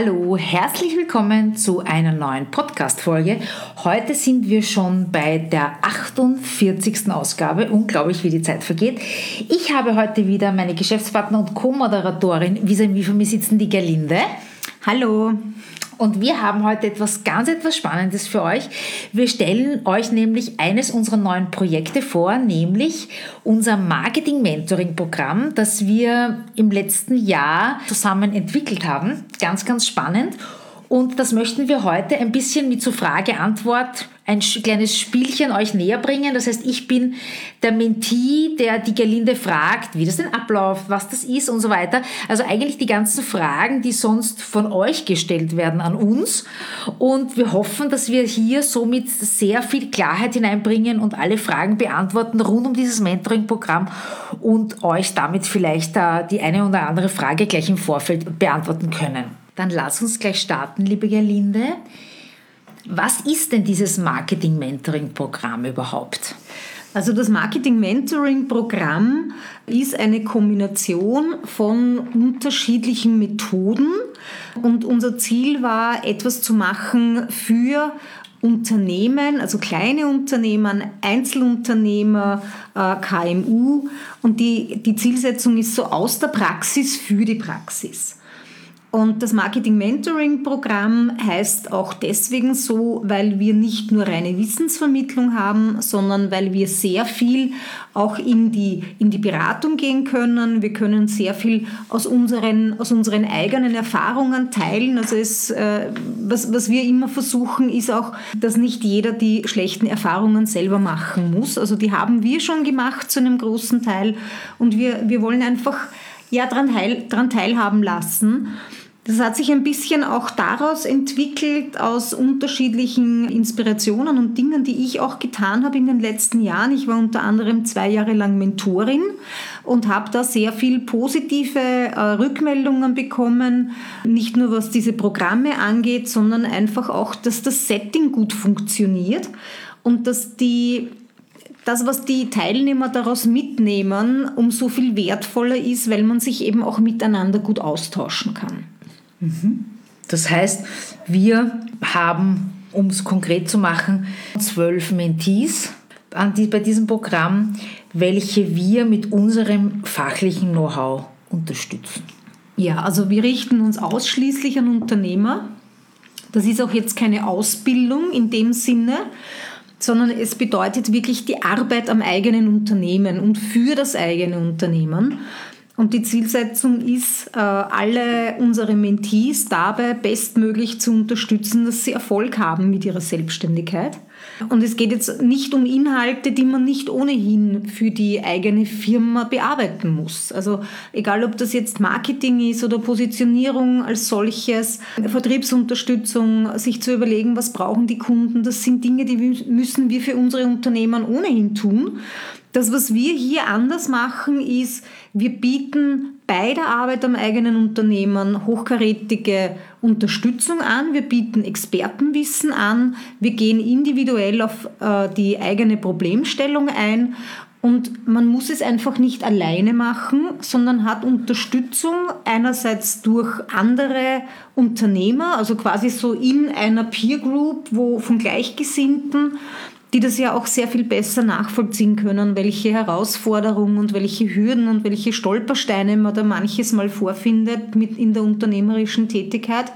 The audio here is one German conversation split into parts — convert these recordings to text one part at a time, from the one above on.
Hallo, herzlich willkommen zu einer neuen Podcast-Folge. Heute sind wir schon bei der 48. Ausgabe. Unglaublich, wie die Zeit vergeht. Ich habe heute wieder meine Geschäftspartner und Co-Moderatorin vis-à-vis von mir sitzen, die Gerlinde. Hallo. Und wir haben heute etwas ganz etwas Spannendes für euch. Wir stellen euch nämlich eines unserer neuen Projekte vor, nämlich unser Marketing-Mentoring-Programm, das wir im letzten Jahr zusammen entwickelt haben. Ganz, ganz spannend. Und das möchten wir heute ein bisschen mit so Frage-Antwort ein kleines Spielchen euch näher bringen. Das heißt, ich bin der Mentee, der die Gerlinde fragt, wie das denn abläuft, was das ist und so weiter. Also eigentlich die ganzen Fragen, die sonst von euch gestellt werden an uns. Und wir hoffen, dass wir hier somit sehr viel Klarheit hineinbringen und alle Fragen beantworten rund um dieses Mentoring-Programm und euch damit vielleicht die eine oder andere Frage gleich im Vorfeld beantworten können. Dann lass uns gleich starten, liebe Gerlinde. Was ist denn dieses Marketing-Mentoring-Programm überhaupt? Also das Marketing-Mentoring-Programm ist eine Kombination von unterschiedlichen Methoden und unser Ziel war, etwas zu machen für Unternehmen, also kleine Unternehmen, Einzelunternehmer, äh, KMU und die, die Zielsetzung ist so aus der Praxis für die Praxis. Und das Marketing-Mentoring-Programm heißt auch deswegen so, weil wir nicht nur reine Wissensvermittlung haben, sondern weil wir sehr viel auch in die, in die Beratung gehen können. Wir können sehr viel aus unseren, aus unseren eigenen Erfahrungen teilen. Also es, äh, was, was wir immer versuchen, ist auch, dass nicht jeder die schlechten Erfahrungen selber machen muss. Also die haben wir schon gemacht zu einem großen Teil. Und wir, wir wollen einfach ja, daran, teil, daran teilhaben lassen. Das hat sich ein bisschen auch daraus entwickelt, aus unterschiedlichen Inspirationen und Dingen, die ich auch getan habe in den letzten Jahren. Ich war unter anderem zwei Jahre lang Mentorin und habe da sehr viel positive äh, Rückmeldungen bekommen, nicht nur was diese Programme angeht, sondern einfach auch, dass das Setting gut funktioniert und dass die das, was die Teilnehmer daraus mitnehmen, umso viel wertvoller ist, weil man sich eben auch miteinander gut austauschen kann. Das heißt, wir haben, um es konkret zu machen, zwölf Mentees bei diesem Programm, welche wir mit unserem fachlichen Know-how unterstützen. Ja, also wir richten uns ausschließlich an Unternehmer. Das ist auch jetzt keine Ausbildung in dem Sinne, sondern es bedeutet wirklich die Arbeit am eigenen Unternehmen und für das eigene Unternehmen. Und die Zielsetzung ist, äh, alle unsere Mentees dabei bestmöglich zu unterstützen, dass sie Erfolg haben mit ihrer Selbstständigkeit. Und es geht jetzt nicht um Inhalte, die man nicht ohnehin für die eigene Firma bearbeiten muss. Also egal, ob das jetzt Marketing ist oder Positionierung als solches, Vertriebsunterstützung, sich zu überlegen, was brauchen die Kunden, das sind Dinge, die müssen wir für unsere Unternehmen ohnehin tun. Das, was wir hier anders machen, ist, wir bieten bei der Arbeit am eigenen Unternehmen hochkarätige Unterstützung an, wir bieten Expertenwissen an, wir gehen individuell auf äh, die eigene Problemstellung ein. Und man muss es einfach nicht alleine machen, sondern hat Unterstützung einerseits durch andere Unternehmer, also quasi so in einer Peer Group, wo von Gleichgesinnten die das ja auch sehr viel besser nachvollziehen können, welche Herausforderungen und welche Hürden und welche Stolpersteine man da manches Mal vorfindet mit in der unternehmerischen Tätigkeit.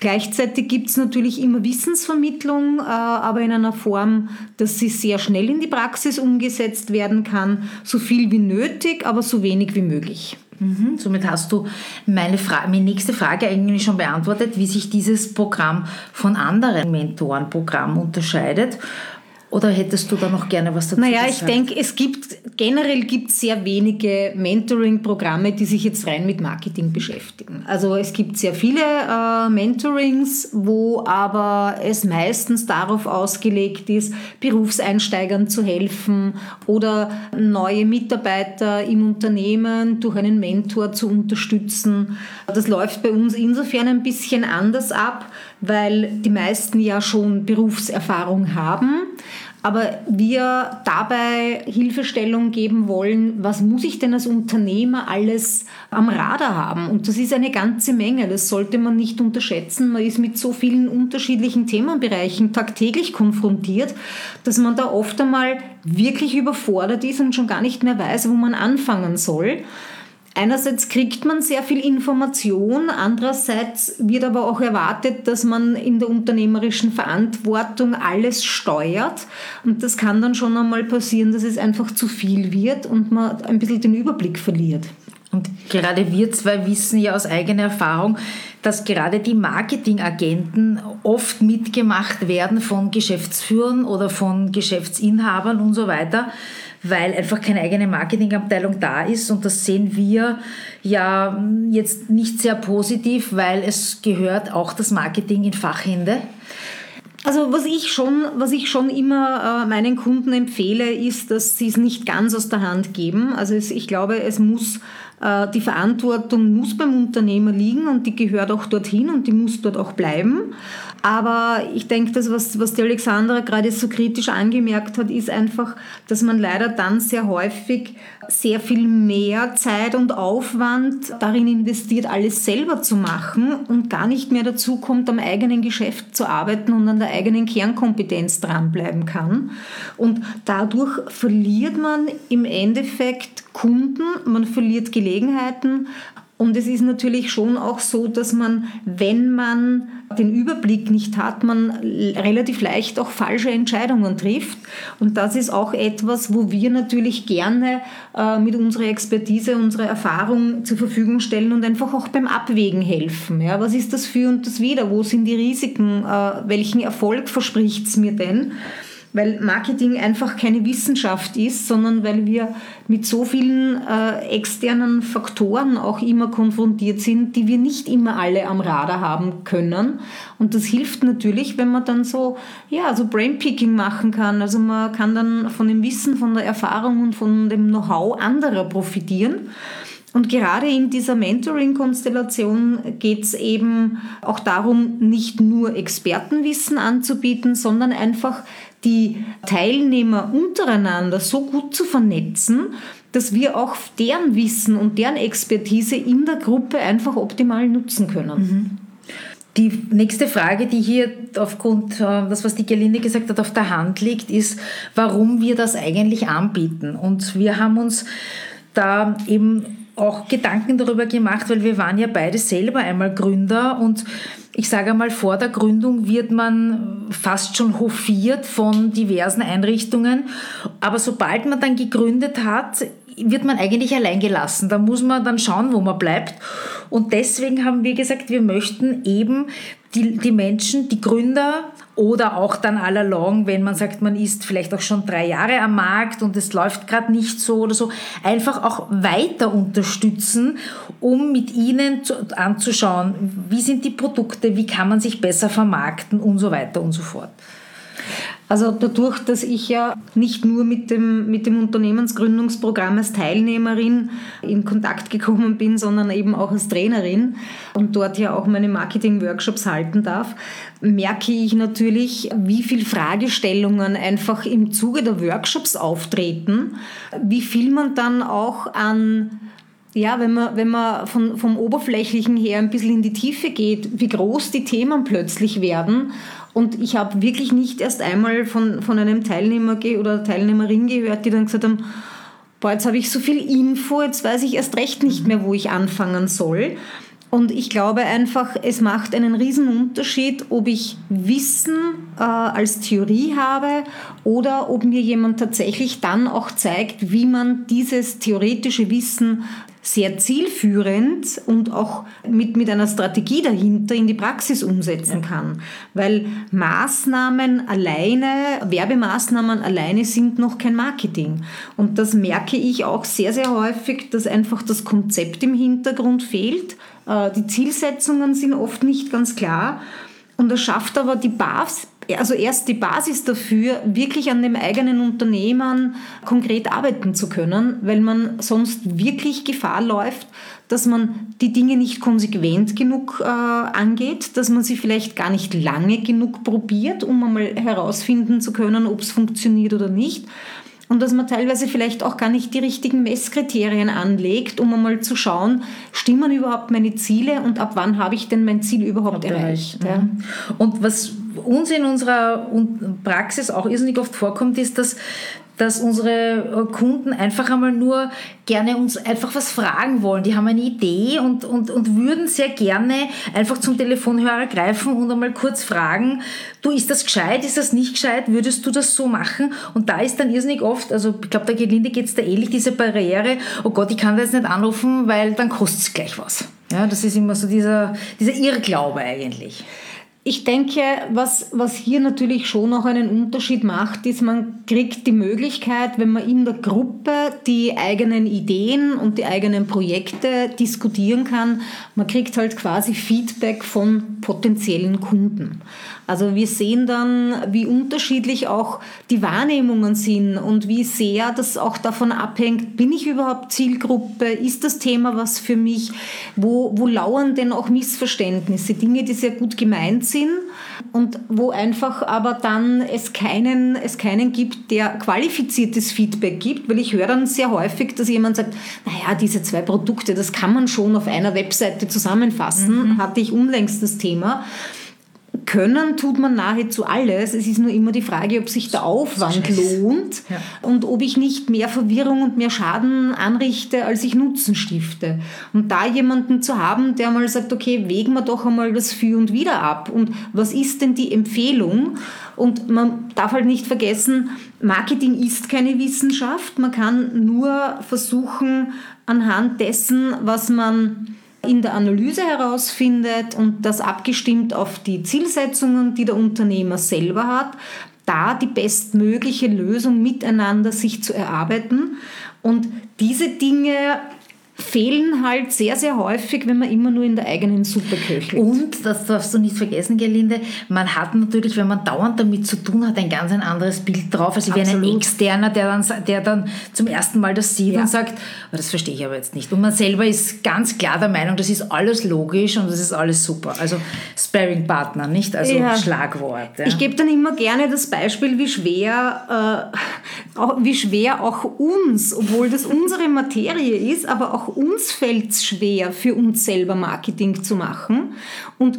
Gleichzeitig gibt es natürlich immer Wissensvermittlung, äh, aber in einer Form, dass sie sehr schnell in die Praxis umgesetzt werden kann, so viel wie nötig, aber so wenig wie möglich. Mhm, somit hast du meine, meine nächste Frage eigentlich schon beantwortet, wie sich dieses Programm von anderen Mentorenprogrammen unterscheidet. Oder hättest du da noch gerne was dazu Naja, gesagt? ich denke, es gibt generell gibt sehr wenige Mentoring-Programme, die sich jetzt rein mit Marketing beschäftigen. Also es gibt sehr viele äh, Mentorings, wo aber es meistens darauf ausgelegt ist, Berufseinsteigern zu helfen oder neue Mitarbeiter im Unternehmen durch einen Mentor zu unterstützen. Das läuft bei uns insofern ein bisschen anders ab, weil die meisten ja schon Berufserfahrung haben aber wir dabei Hilfestellung geben wollen, was muss ich denn als Unternehmer alles am Radar haben? Und das ist eine ganze Menge, das sollte man nicht unterschätzen. Man ist mit so vielen unterschiedlichen Themenbereichen tagtäglich konfrontiert, dass man da oft einmal wirklich überfordert ist und schon gar nicht mehr weiß, wo man anfangen soll. Einerseits kriegt man sehr viel Information, andererseits wird aber auch erwartet, dass man in der unternehmerischen Verantwortung alles steuert. Und das kann dann schon einmal passieren, dass es einfach zu viel wird und man ein bisschen den Überblick verliert. Und gerade wir zwei wissen ja aus eigener Erfahrung, dass gerade die Marketingagenten oft mitgemacht werden von Geschäftsführern oder von Geschäftsinhabern und so weiter weil einfach keine eigene Marketingabteilung da ist. Und das sehen wir ja jetzt nicht sehr positiv, weil es gehört auch das Marketing in Fachhände. Also was ich schon, was ich schon immer äh, meinen Kunden empfehle, ist, dass sie es nicht ganz aus der Hand geben. Also ich glaube, es muss äh, die Verantwortung muss beim Unternehmer liegen und die gehört auch dorthin und die muss dort auch bleiben. Aber ich denke, das, was, was die Alexandra gerade so kritisch angemerkt hat, ist einfach, dass man leider dann sehr häufig sehr viel mehr Zeit und Aufwand darin investiert, alles selber zu machen und gar nicht mehr dazu kommt, am eigenen Geschäft zu arbeiten und an der eigenen Kernkompetenz dranbleiben kann. Und dadurch verliert man im Endeffekt Kunden, man verliert Gelegenheiten, und es ist natürlich schon auch so, dass man, wenn man den Überblick nicht hat, man relativ leicht auch falsche Entscheidungen trifft. Und das ist auch etwas, wo wir natürlich gerne äh, mit unserer Expertise, unserer Erfahrung zur Verfügung stellen und einfach auch beim Abwägen helfen. Ja, was ist das für und das wieder? Wo sind die Risiken? Äh, welchen Erfolg verspricht es mir denn? Weil Marketing einfach keine Wissenschaft ist, sondern weil wir mit so vielen äh, externen Faktoren auch immer konfrontiert sind, die wir nicht immer alle am Radar haben können. Und das hilft natürlich, wenn man dann so, ja, so Brainpicking machen kann. Also man kann dann von dem Wissen, von der Erfahrung und von dem Know-how anderer profitieren. Und gerade in dieser Mentoring-Konstellation geht es eben auch darum, nicht nur Expertenwissen anzubieten, sondern einfach die Teilnehmer untereinander so gut zu vernetzen, dass wir auch deren Wissen und deren Expertise in der Gruppe einfach optimal nutzen können. Mhm. Die nächste Frage, die hier aufgrund äh, das, was die Gelinde gesagt hat, auf der Hand liegt, ist, warum wir das eigentlich anbieten. Und wir haben uns da eben auch Gedanken darüber gemacht, weil wir waren ja beide selber einmal Gründer und ich sage einmal, vor der Gründung wird man fast schon hofiert von diversen Einrichtungen. Aber sobald man dann gegründet hat, wird man eigentlich allein gelassen. Da muss man dann schauen, wo man bleibt. Und deswegen haben wir gesagt, wir möchten eben die, die Menschen, die Gründer oder auch dann all along, wenn man sagt, man ist vielleicht auch schon drei Jahre am Markt und es läuft gerade nicht so oder so, einfach auch weiter unterstützen, um mit ihnen zu, anzuschauen, wie sind die Produkte, wie kann man sich besser vermarkten und so weiter und so fort. Also dadurch, dass ich ja nicht nur mit dem, mit dem Unternehmensgründungsprogramm als Teilnehmerin in Kontakt gekommen bin, sondern eben auch als Trainerin und dort ja auch meine Marketing-Workshops halten darf, merke ich natürlich, wie viele Fragestellungen einfach im Zuge der Workshops auftreten, wie viel man dann auch an ja, wenn man, wenn man von, vom Oberflächlichen her ein bisschen in die Tiefe geht, wie groß die Themen plötzlich werden und ich habe wirklich nicht erst einmal von, von einem Teilnehmer oder Teilnehmerin gehört, die dann gesagt haben, boah, jetzt habe ich so viel Info, jetzt weiß ich erst recht nicht mehr, wo ich anfangen soll. Und ich glaube einfach, es macht einen riesen Unterschied, ob ich Wissen äh, als Theorie habe oder ob mir jemand tatsächlich dann auch zeigt, wie man dieses theoretische Wissen sehr zielführend und auch mit, mit einer Strategie dahinter in die Praxis umsetzen kann. Weil Maßnahmen alleine, Werbemaßnahmen alleine sind noch kein Marketing. Und das merke ich auch sehr, sehr häufig, dass einfach das Konzept im Hintergrund fehlt. Äh, die Zielsetzungen sind oft nicht ganz klar. Und das schafft aber die Basis, also erst die Basis dafür, wirklich an dem eigenen Unternehmen konkret arbeiten zu können, weil man sonst wirklich Gefahr läuft, dass man die Dinge nicht konsequent genug äh, angeht, dass man sie vielleicht gar nicht lange genug probiert, um einmal herausfinden zu können, ob es funktioniert oder nicht und dass man teilweise vielleicht auch gar nicht die richtigen Messkriterien anlegt, um einmal zu schauen, stimmen überhaupt meine Ziele und ab wann habe ich denn mein Ziel überhaupt erreicht. Ja. Und was uns in unserer Praxis auch irrsinnig oft vorkommt, ist, dass dass unsere äh, Kunden einfach einmal nur gerne uns einfach was fragen wollen. Die haben eine Idee und, und, und würden sehr gerne einfach zum Telefonhörer greifen und einmal kurz fragen, du, ist das gescheit, ist das nicht gescheit, würdest du das so machen? Und da ist dann irrsinnig oft, also ich glaube, der Gelinde geht es da ähnlich, diese Barriere, oh Gott, ich kann da jetzt nicht anrufen, weil dann kostet es gleich was. Ja, das ist immer so dieser, dieser Irrglaube eigentlich. Ich denke, was, was hier natürlich schon noch einen Unterschied macht, ist, man kriegt die Möglichkeit, wenn man in der Gruppe die eigenen Ideen und die eigenen Projekte diskutieren kann, man kriegt halt quasi Feedback von potenziellen Kunden. Also wir sehen dann, wie unterschiedlich auch die Wahrnehmungen sind und wie sehr das auch davon abhängt, bin ich überhaupt Zielgruppe, ist das Thema was für mich, wo, wo lauern denn auch Missverständnisse, Dinge, die sehr gut gemeint sind und wo einfach aber dann es keinen, es keinen gibt, der qualifiziertes Feedback gibt, weil ich höre dann sehr häufig, dass jemand sagt, naja, diese zwei Produkte, das kann man schon auf einer Webseite zusammenfassen, mhm. hatte ich unlängst das Thema. Können tut man nahezu alles. Es ist nur immer die Frage, ob sich der Aufwand lohnt ja. und ob ich nicht mehr Verwirrung und mehr Schaden anrichte, als ich Nutzen stifte. Und da jemanden zu haben, der mal sagt, okay, wägen wir doch einmal das Für und Wider ab. Und was ist denn die Empfehlung? Und man darf halt nicht vergessen, Marketing ist keine Wissenschaft. Man kann nur versuchen, anhand dessen, was man in der Analyse herausfindet und das abgestimmt auf die Zielsetzungen, die der Unternehmer selber hat, da die bestmögliche Lösung miteinander sich zu erarbeiten. Und diese Dinge fehlen halt sehr, sehr häufig, wenn man immer nur in der eigenen Suppe köchelt. Und, das darfst du nicht vergessen, Gerlinde, man hat natürlich, wenn man dauernd damit zu tun hat, ein ganz ein anderes Bild drauf, als wie ein Externer, der dann, der dann zum ersten Mal das sieht ja. und sagt, oh, das verstehe ich aber jetzt nicht. Und man selber ist ganz klar der Meinung, das ist alles logisch und das ist alles super. Also Sparing-Partner, nicht? Also ja. Schlagwort. Ja. Ich gebe dann immer gerne das Beispiel, wie schwer, äh, wie schwer auch uns, obwohl das unsere Materie ist, aber auch uns fällt es schwer, für uns selber Marketing zu machen. Und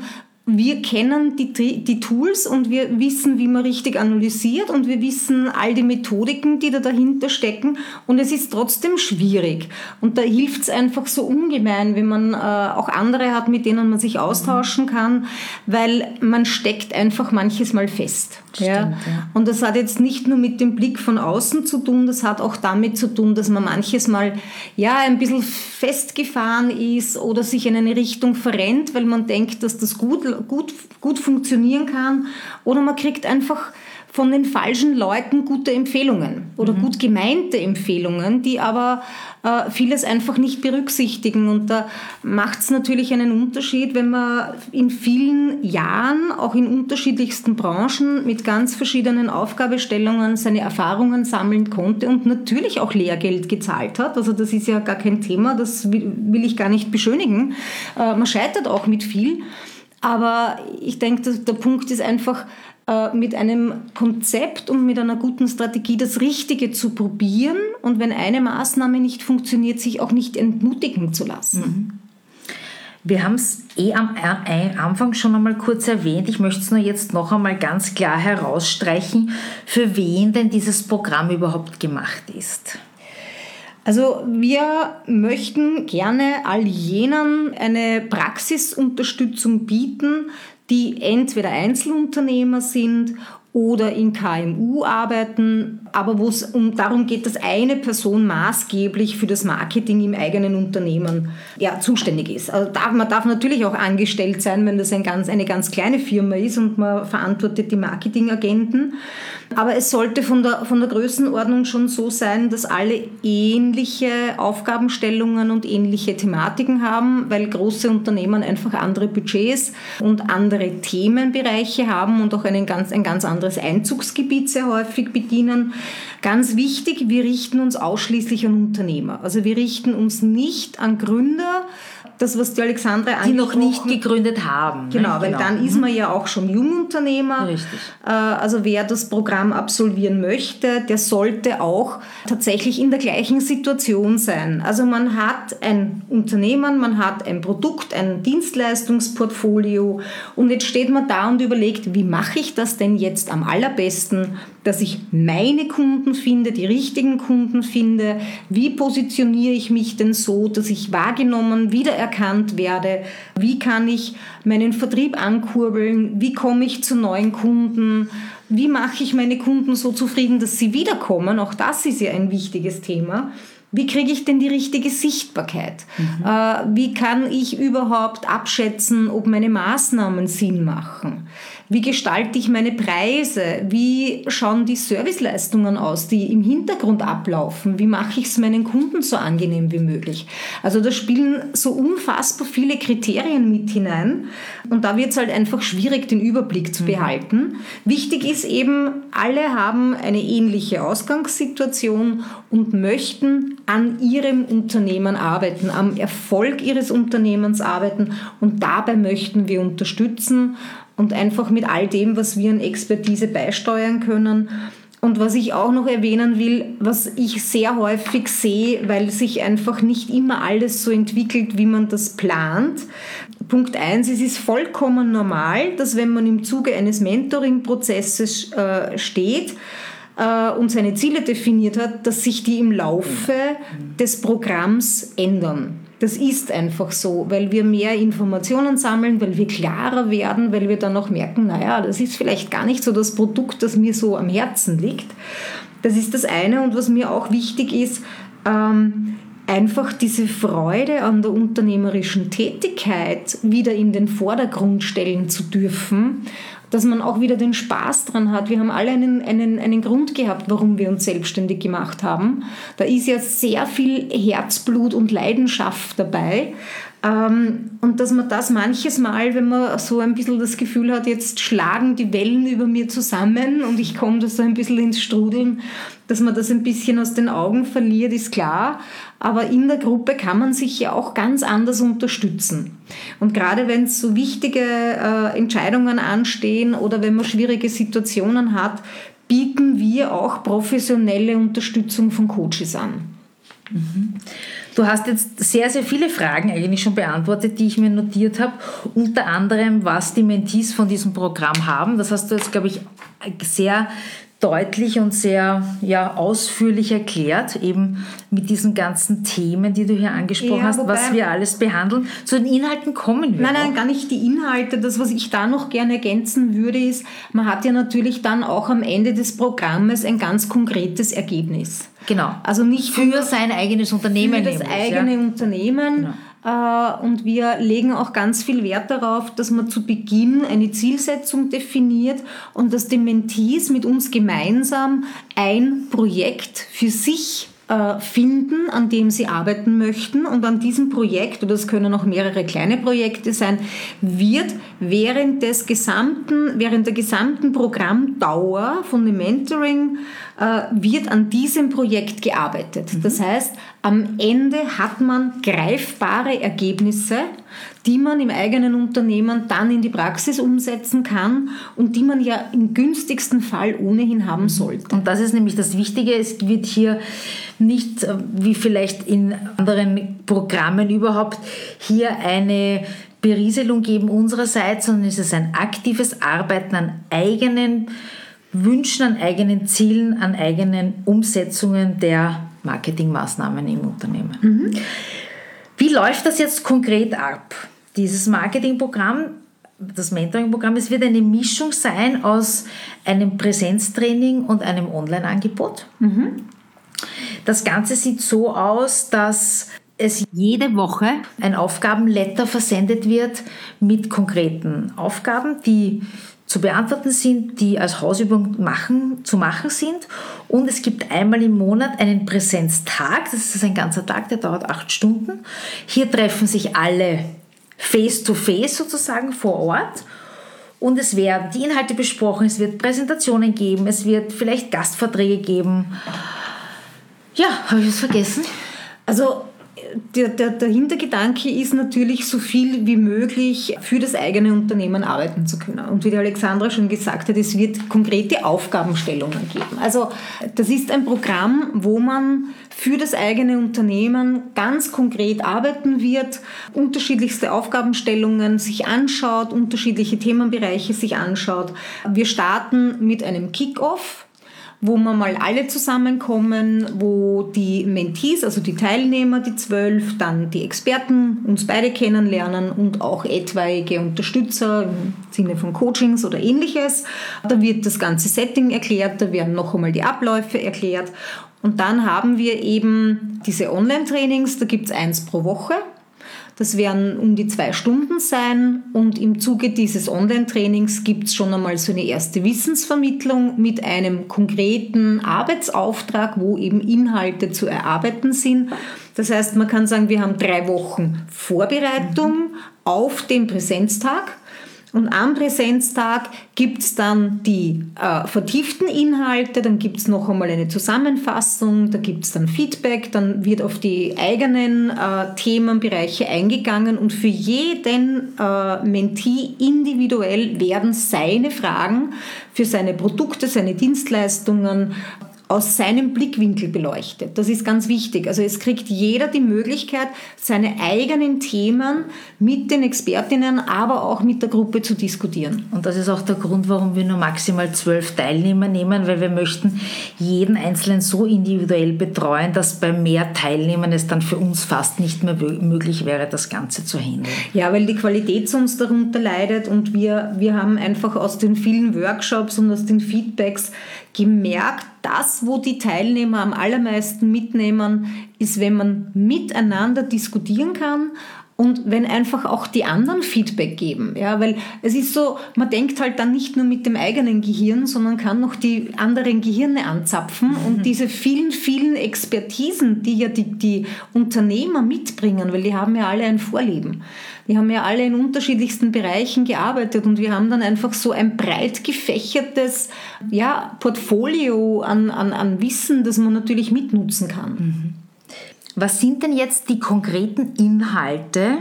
wir kennen die, die Tools und wir wissen, wie man richtig analysiert und wir wissen all die Methodiken, die da dahinter stecken und es ist trotzdem schwierig. Und da hilft es einfach so ungemein, wenn man äh, auch andere hat, mit denen man sich austauschen kann, weil man steckt einfach manches Mal fest. Stimmt, ja? Und das hat jetzt nicht nur mit dem Blick von außen zu tun, das hat auch damit zu tun, dass man manches Mal ja ein bisschen festgefahren ist oder sich in eine Richtung verrennt, weil man denkt, dass das gut gut, gut funktionieren kann oder man kriegt einfach von den falschen Leuten gute Empfehlungen oder mhm. gut gemeinte Empfehlungen, die aber äh, vieles einfach nicht berücksichtigen. Und da macht es natürlich einen Unterschied, wenn man in vielen Jahren, auch in unterschiedlichsten Branchen, mit ganz verschiedenen Aufgabestellungen seine Erfahrungen sammeln konnte und natürlich auch Lehrgeld gezahlt hat. Also das ist ja gar kein Thema, das will ich gar nicht beschönigen. Äh, man scheitert auch mit viel. Aber ich denke, der Punkt ist einfach, mit einem Konzept und mit einer guten Strategie das Richtige zu probieren und wenn eine Maßnahme nicht funktioniert, sich auch nicht entmutigen zu lassen. Mhm. Wir haben es eh am Anfang schon einmal kurz erwähnt. Ich möchte es nur jetzt noch einmal ganz klar herausstreichen, für wen denn dieses Programm überhaupt gemacht ist. Also wir möchten gerne all jenen eine Praxisunterstützung bieten, die entweder Einzelunternehmer sind oder in KMU arbeiten, aber wo es um, darum geht, dass eine Person maßgeblich für das Marketing im eigenen Unternehmen ja, zuständig ist. Also darf, man darf natürlich auch angestellt sein, wenn das ein ganz, eine ganz kleine Firma ist und man verantwortet die Marketingagenten. Aber es sollte von der, von der Größenordnung schon so sein, dass alle ähnliche Aufgabenstellungen und ähnliche Thematiken haben, weil große Unternehmen einfach andere Budgets und andere Themenbereiche haben und auch einen ganz, ein ganz anderes Einzugsgebiet sehr häufig bedienen. Ganz wichtig, wir richten uns ausschließlich an Unternehmer. Also wir richten uns nicht an Gründer, das, was die Alexandra Die noch nicht gegründet haben. Genau, ne? weil genau. dann ist man ja auch schon Jungunternehmer. Richtig. Äh, also wer das Programm absolvieren möchte, der sollte auch tatsächlich in der gleichen Situation sein. Also man hat ein Unternehmen, man hat ein Produkt, ein Dienstleistungsportfolio und jetzt steht man da und überlegt, wie mache ich das denn jetzt am allerbesten, dass ich meine Kunden finde, die richtigen Kunden finde, wie positioniere ich mich denn so, dass ich wahrgenommen, wiedererkannt erkannt werde, wie kann ich meinen Vertrieb ankurbeln, wie komme ich zu neuen Kunden, wie mache ich meine Kunden so zufrieden, dass sie wiederkommen. Auch das ist ja ein wichtiges Thema. Wie kriege ich denn die richtige Sichtbarkeit? Mhm. Äh, wie kann ich überhaupt abschätzen, ob meine Maßnahmen Sinn machen? Wie gestalte ich meine Preise? Wie schauen die Serviceleistungen aus, die im Hintergrund ablaufen? Wie mache ich es meinen Kunden so angenehm wie möglich? Also da spielen so unfassbar viele Kriterien mit hinein und da wird es halt einfach schwierig, den Überblick zu mhm. behalten. Wichtig ist eben, alle haben eine ähnliche Ausgangssituation und möchten an ihrem Unternehmen arbeiten, am Erfolg ihres Unternehmens arbeiten und dabei möchten wir unterstützen und einfach mit all dem, was wir an Expertise beisteuern können. Und was ich auch noch erwähnen will, was ich sehr häufig sehe, weil sich einfach nicht immer alles so entwickelt, wie man das plant. Punkt eins: es ist vollkommen normal, dass wenn man im Zuge eines Mentoring-Prozesses äh, steht, äh, und seine Ziele definiert hat, dass sich die im Laufe des Programms ändern. Das ist einfach so, weil wir mehr Informationen sammeln, weil wir klarer werden, weil wir dann auch merken, naja, das ist vielleicht gar nicht so das Produkt, das mir so am Herzen liegt. Das ist das eine. Und was mir auch wichtig ist, ähm, einfach diese Freude an der unternehmerischen Tätigkeit wieder in den Vordergrund stellen zu dürfen dass man auch wieder den Spaß dran hat. Wir haben alle einen, einen, einen Grund gehabt, warum wir uns selbstständig gemacht haben. Da ist ja sehr viel Herzblut und Leidenschaft dabei. Ähm, und dass man das manches Mal, wenn man so ein bisschen das Gefühl hat, jetzt schlagen die Wellen über mir zusammen und ich komme da so ein bisschen ins Strudeln, dass man das ein bisschen aus den Augen verliert, ist klar. Aber in der Gruppe kann man sich ja auch ganz anders unterstützen. Und gerade wenn so wichtige äh, Entscheidungen anstehen oder wenn man schwierige Situationen hat, bieten wir auch professionelle Unterstützung von Coaches an. Mhm. Du hast jetzt sehr, sehr viele Fragen eigentlich schon beantwortet, die ich mir notiert habe. Unter anderem, was die Mentees von diesem Programm haben. Das hast du jetzt, glaube ich, sehr deutlich und sehr ja, ausführlich erklärt, eben mit diesen ganzen Themen, die du hier angesprochen ja, hast, was wir alles behandeln. Zu den Inhalten kommen wir. Nein, nein, gar nicht die Inhalte. Das, was ich da noch gerne ergänzen würde, ist, man hat ja natürlich dann auch am Ende des Programmes ein ganz konkretes Ergebnis. Genau. Also nicht für sein eigenes Unternehmen. Für das eigene ja. Unternehmen. Genau äh, und wir legen auch ganz viel Wert darauf, dass man zu Beginn eine Zielsetzung definiert und dass die Mentees mit uns gemeinsam ein Projekt für sich finden, an dem sie arbeiten möchten. Und an diesem Projekt, oder es können auch mehrere kleine Projekte sein, wird während des gesamten, während der gesamten Programmdauer von dem Mentoring äh, wird an diesem Projekt gearbeitet. Mhm. Das heißt, am Ende hat man greifbare Ergebnisse, die man im eigenen Unternehmen dann in die Praxis umsetzen kann und die man ja im günstigsten Fall ohnehin haben mhm. sollte. Und das ist nämlich das Wichtige. Es wird hier nicht, äh, wie vielleicht in anderen Programmen überhaupt, hier eine Berieselung geben unsererseits, sondern es ist ein aktives Arbeiten an eigenen Wünschen, an eigenen Zielen, an eigenen Umsetzungen der Marketingmaßnahmen im Unternehmen. Mhm. Wie läuft das jetzt konkret ab? Dieses Marketingprogramm das Mentoring-Programm, es wird eine Mischung sein aus einem Präsenztraining und einem Online-Angebot. Mhm. Das Ganze sieht so aus, dass es jede Woche ein Aufgabenletter versendet wird mit konkreten Aufgaben, die zu beantworten sind, die als Hausübung machen, zu machen sind. Und es gibt einmal im Monat einen Präsenztag, das ist ein ganzer Tag, der dauert acht Stunden. Hier treffen sich alle face-to-face -face sozusagen vor Ort. Und es werden die Inhalte besprochen, es wird Präsentationen geben, es wird vielleicht Gastverträge geben. Ja, habe ich was vergessen? Also der, der, der Hintergedanke ist natürlich, so viel wie möglich für das eigene Unternehmen arbeiten zu können. Und wie die Alexandra schon gesagt hat, es wird konkrete Aufgabenstellungen geben. Also das ist ein Programm, wo man für das eigene Unternehmen ganz konkret arbeiten wird, unterschiedlichste Aufgabenstellungen sich anschaut, unterschiedliche Themenbereiche sich anschaut. Wir starten mit einem Kick-off wo wir mal alle zusammenkommen, wo die Mentees, also die Teilnehmer, die zwölf, dann die Experten uns beide kennenlernen und auch etwaige Unterstützer im Sinne von Coachings oder ähnliches. Da wird das ganze Setting erklärt, da werden noch einmal die Abläufe erklärt. Und dann haben wir eben diese Online-Trainings, da gibt es eins pro Woche. Das werden um die zwei Stunden sein und im Zuge dieses Online-Trainings gibt es schon einmal so eine erste Wissensvermittlung mit einem konkreten Arbeitsauftrag, wo eben Inhalte zu erarbeiten sind. Das heißt, man kann sagen, wir haben drei Wochen Vorbereitung auf den Präsenztag und am Präsenztag gibt es dann die äh, vertieften Inhalte, dann gibt es noch einmal eine Zusammenfassung, da gibt es dann Feedback, dann wird auf die eigenen äh, Themenbereiche eingegangen und für jeden äh, Mentee individuell werden seine Fragen für seine Produkte, seine Dienstleistungen aus seinem Blickwinkel beleuchtet. Das ist ganz wichtig. Also es kriegt jeder die Möglichkeit, seine eigenen Themen mit den Expertinnen, aber auch mit der Gruppe zu diskutieren. Und das ist auch der Grund, warum wir nur maximal zwölf Teilnehmer nehmen, weil wir möchten jeden Einzelnen so individuell betreuen, dass bei mehr Teilnehmern es dann für uns fast nicht mehr möglich wäre, das Ganze zu handeln. Ja, weil die Qualität sonst darunter leidet und wir, wir haben einfach aus den vielen Workshops und aus den Feedbacks gemerkt, das, wo die Teilnehmer am allermeisten mitnehmen, ist, wenn man miteinander diskutieren kann und wenn einfach auch die anderen Feedback geben. Ja, weil es ist so, man denkt halt dann nicht nur mit dem eigenen Gehirn, sondern kann noch die anderen Gehirne anzapfen mhm. und diese vielen, vielen Expertisen, die ja die, die Unternehmer mitbringen, weil die haben ja alle ein Vorleben. Die haben ja alle in unterschiedlichsten Bereichen gearbeitet und wir haben dann einfach so ein breit gefächertes ja, Portfolio an, an, an Wissen, das man natürlich mitnutzen kann. Mhm. Was sind denn jetzt die konkreten Inhalte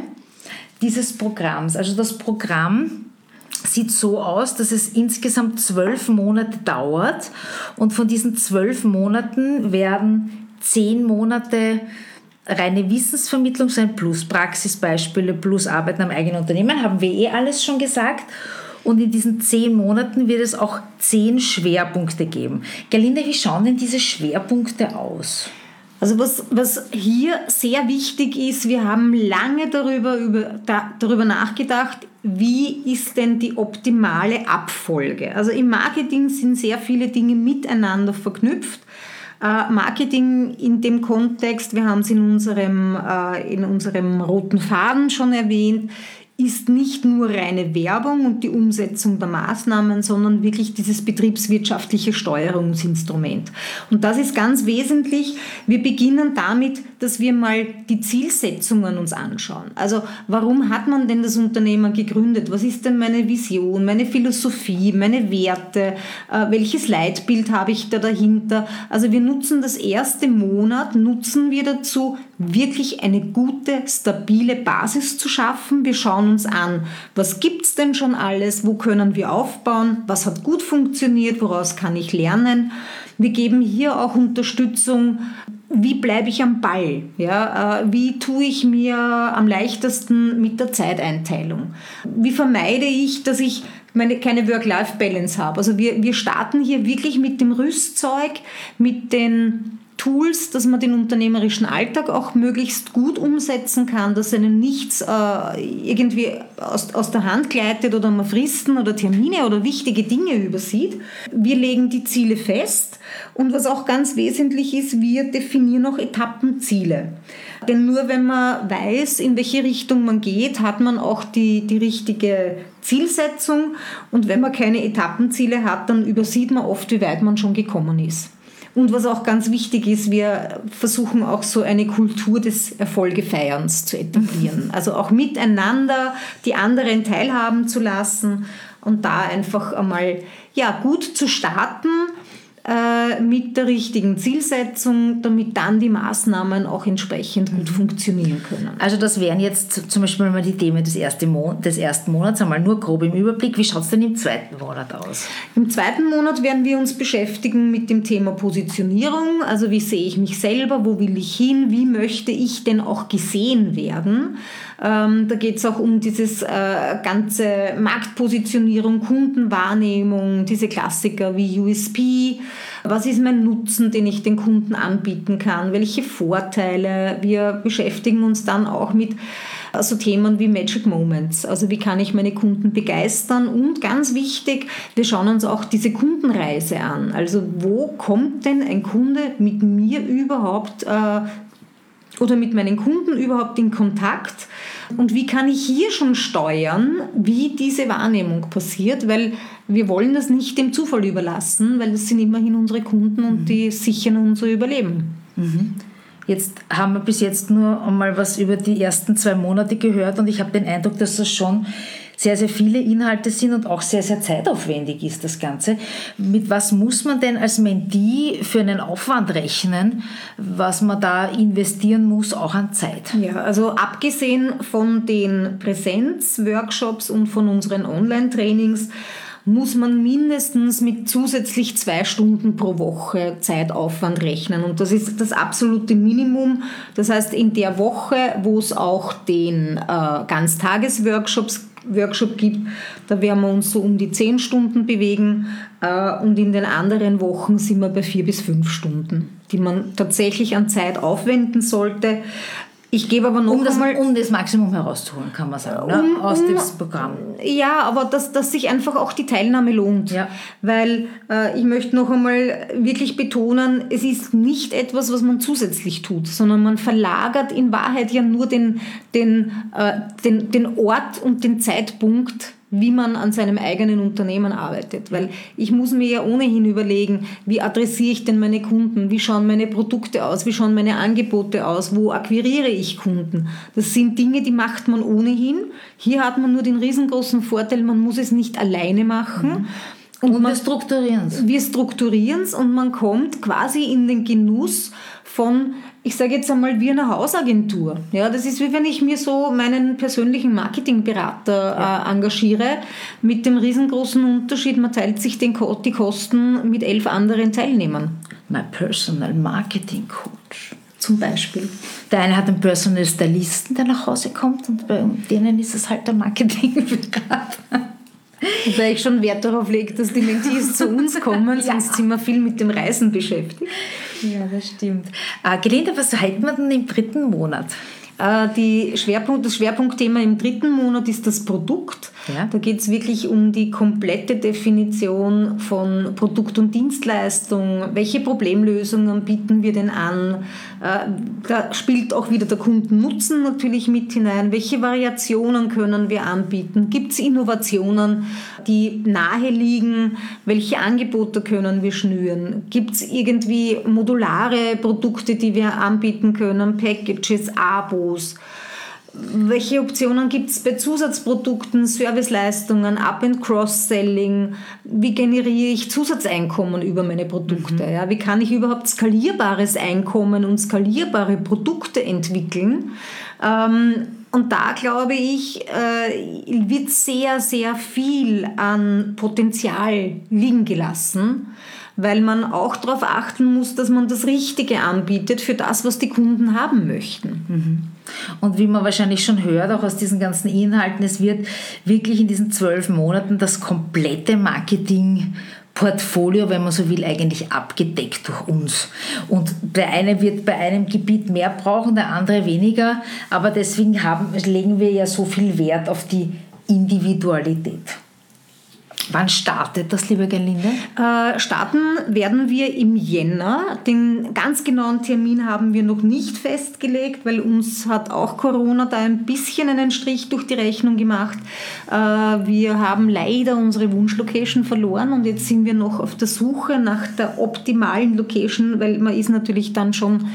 dieses Programms? Also das Programm sieht so aus, dass es insgesamt zwölf Monate dauert und von diesen zwölf Monaten werden zehn Monate reine Wissensvermittlung sein, plus Praxisbeispiele, plus Arbeiten am eigenen Unternehmen, haben wir eh alles schon gesagt. Und in diesen zehn Monaten wird es auch zehn Schwerpunkte geben. Gerlinde, wie schauen denn diese Schwerpunkte aus? Also was, was hier sehr wichtig ist, wir haben lange darüber, über, da, darüber nachgedacht, wie ist denn die optimale Abfolge. Also im Marketing sind sehr viele Dinge miteinander verknüpft. Äh, Marketing in dem Kontext, wir haben es in unserem, äh, in unserem roten Faden schon erwähnt, ist nicht nur reine Werbung und die Umsetzung der Maßnahmen, sondern wirklich dieses betriebswirtschaftliche Steuerungsinstrument. Und das ist ganz wesentlich. Wir beginnen damit, dass wir mal die Zielsetzungen uns anschauen. Also warum hat man denn das Unternehmen gegründet? Was ist denn meine Vision, meine Philosophie, meine Werte? Äh, welches Leitbild habe ich da dahinter? Also wir nutzen das erste Monat, nutzen wir dazu, wirklich eine gute, stabile Basis zu schaffen. Wir schauen uns an, was gibt es denn schon alles, wo können wir aufbauen, was hat gut funktioniert, woraus kann ich lernen. Wir geben hier auch Unterstützung, wie bleibe ich am Ball? Ja, äh, wie tue ich mir am leichtesten mit der Zeiteinteilung? Wie vermeide ich, dass ich meine, keine Work-Life-Balance habe? Also wir, wir starten hier wirklich mit dem Rüstzeug, mit den Tools, dass man den unternehmerischen Alltag auch möglichst gut umsetzen kann, dass einem nichts äh, irgendwie aus, aus der Hand gleitet oder man Fristen oder Termine oder wichtige Dinge übersieht. Wir legen die Ziele fest und was auch ganz wesentlich ist, wir definieren auch Etappenziele. Denn nur wenn man weiß, in welche Richtung man geht, hat man auch die, die richtige Zielsetzung und wenn man keine Etappenziele hat, dann übersieht man oft, wie weit man schon gekommen ist. Und was auch ganz wichtig ist, wir versuchen auch so eine Kultur des Erfolgefeierns zu etablieren. Also auch miteinander die anderen teilhaben zu lassen und da einfach einmal ja, gut zu starten äh, mit der richtigen Zielsetzung, damit dann die Maßnahmen auch entsprechend gut mhm. funktionieren können. Also das wären jetzt zum Beispiel mal die Themen des, ersten des ersten Monats, einmal nur grob im Überblick. Wie schaut es denn im zweiten Monat aus? Im zweiten Monat werden wir uns beschäftigen mit dem Thema Positionierung, also wie sehe ich mich selber, wo will ich hin, wie möchte ich denn auch gesehen werden. Ähm, da geht es auch um dieses äh, ganze Marktpositionierung, Kundenwahrnehmung, diese Klassiker wie USP. Was ist mein Nutzen, den ich den Kunden anbieten kann? Welche Vorteile? Wir beschäftigen uns dann auch mit so also Themen wie Magic Moments. Also wie kann ich meine Kunden begeistern? Und ganz wichtig, wir schauen uns auch diese Kundenreise an. Also wo kommt denn ein Kunde mit mir überhaupt äh, oder mit meinen Kunden überhaupt in Kontakt? Und wie kann ich hier schon steuern, wie diese Wahrnehmung passiert? Weil wir wollen das nicht dem Zufall überlassen, weil das sind immerhin unsere Kunden und die sichern unser Überleben. Mhm. Jetzt haben wir bis jetzt nur einmal was über die ersten zwei Monate gehört und ich habe den Eindruck, dass das schon sehr, sehr viele Inhalte sind und auch sehr, sehr zeitaufwendig ist das Ganze. Mit was muss man denn als Mentee für einen Aufwand rechnen, was man da investieren muss, auch an Zeit? Ja, also abgesehen von den Präsenzworkshops und von unseren Online-Trainings, muss man mindestens mit zusätzlich zwei Stunden pro Woche Zeitaufwand rechnen. Und das ist das absolute Minimum. Das heißt, in der Woche, wo es auch den äh, Ganztagesworkshops Workshop gibt, da werden wir uns so um die zehn Stunden bewegen äh, und in den anderen Wochen sind wir bei vier bis fünf Stunden, die man tatsächlich an Zeit aufwenden sollte. Ich gebe aber noch um das, einmal, um das Maximum herauszuholen, kann man sagen, ne? um, aus um, dem Programm. Ja, aber dass, dass sich einfach auch die Teilnahme lohnt. Ja. Weil äh, ich möchte noch einmal wirklich betonen, es ist nicht etwas, was man zusätzlich tut, sondern man verlagert in Wahrheit ja nur den, den, äh, den, den Ort und den Zeitpunkt wie man an seinem eigenen Unternehmen arbeitet. Weil ich muss mir ja ohnehin überlegen, wie adressiere ich denn meine Kunden, wie schauen meine Produkte aus, wie schauen meine Angebote aus, wo akquiriere ich Kunden. Das sind Dinge, die macht man ohnehin. Hier hat man nur den riesengroßen Vorteil, man muss es nicht alleine machen. Mhm. Und, und wir strukturieren es. Wir strukturieren es und man kommt quasi in den Genuss von ich sage jetzt einmal, wie eine Hausagentur. Ja, das ist wie wenn ich mir so meinen persönlichen Marketingberater ja. äh, engagiere, mit dem riesengroßen Unterschied, man teilt sich den, die Kosten mit elf anderen Teilnehmern. Mein Personal Marketing Coach. Zum Beispiel. Der eine hat einen Personal Stylisten, der nach Hause kommt und bei denen ist es halt der Marketingberater. Weil ich schon Wert darauf lege, dass die Mentees zu uns kommen, sonst ja. sind wir viel mit dem Reisen beschäftigt. Ja, das stimmt. Äh, Gelinda, was halten wir denn im dritten Monat? Äh, die Schwerpunkt, das Schwerpunktthema im dritten Monat ist das Produkt. Ja. Da geht es wirklich um die komplette Definition von Produkt und Dienstleistung. Welche Problemlösungen bieten wir denn an? Äh, da spielt auch wieder der Kundennutzen natürlich mit hinein. Welche Variationen können wir anbieten? Gibt es Innovationen, die nahe liegen? Welche Angebote können wir schnüren? Gibt es irgendwie modulare Produkte, die wir anbieten können? Packages, Abos? Welche Optionen gibt es bei Zusatzprodukten, Serviceleistungen, Up- and Cross-Selling? Wie generiere ich Zusatzeinkommen über meine Produkte? Mhm. Ja, wie kann ich überhaupt skalierbares Einkommen und skalierbare Produkte entwickeln? Ähm, und da glaube ich, äh, wird sehr, sehr viel an Potenzial liegen gelassen weil man auch darauf achten muss, dass man das Richtige anbietet für das, was die Kunden haben möchten. Mhm. Und wie man wahrscheinlich schon hört, auch aus diesen ganzen Inhalten, es wird wirklich in diesen zwölf Monaten das komplette Marketing Portfolio, wenn man so will, eigentlich abgedeckt durch uns. Und der eine wird bei einem Gebiet mehr brauchen, der andere weniger, aber deswegen haben, legen wir ja so viel Wert auf die Individualität. Wann startet das, liebe Gerlinde? Äh, starten werden wir im Jänner. Den ganz genauen Termin haben wir noch nicht festgelegt, weil uns hat auch Corona da ein bisschen einen Strich durch die Rechnung gemacht. Äh, wir haben leider unsere Wunschlocation verloren und jetzt sind wir noch auf der Suche nach der optimalen Location, weil man ist natürlich dann schon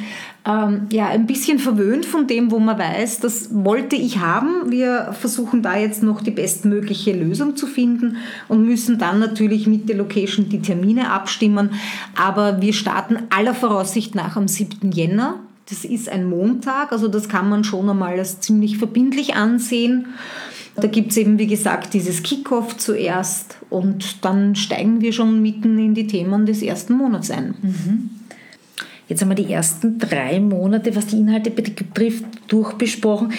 ähm, ja, ein bisschen verwöhnt von dem, wo man weiß, das wollte ich haben. Wir versuchen da jetzt noch die bestmögliche Lösung zu finden und müssen dann natürlich mit der Location die Termine abstimmen. Aber wir starten aller Voraussicht nach am 7. Jänner. Das ist ein Montag, also das kann man schon einmal als ziemlich verbindlich ansehen. Da gibt es eben, wie gesagt, dieses Kickoff zuerst und dann steigen wir schon mitten in die Themen des ersten Monats ein. Mhm. Jetzt haben wir die ersten drei Monate, was die Inhalte betrifft, durchbesprochen.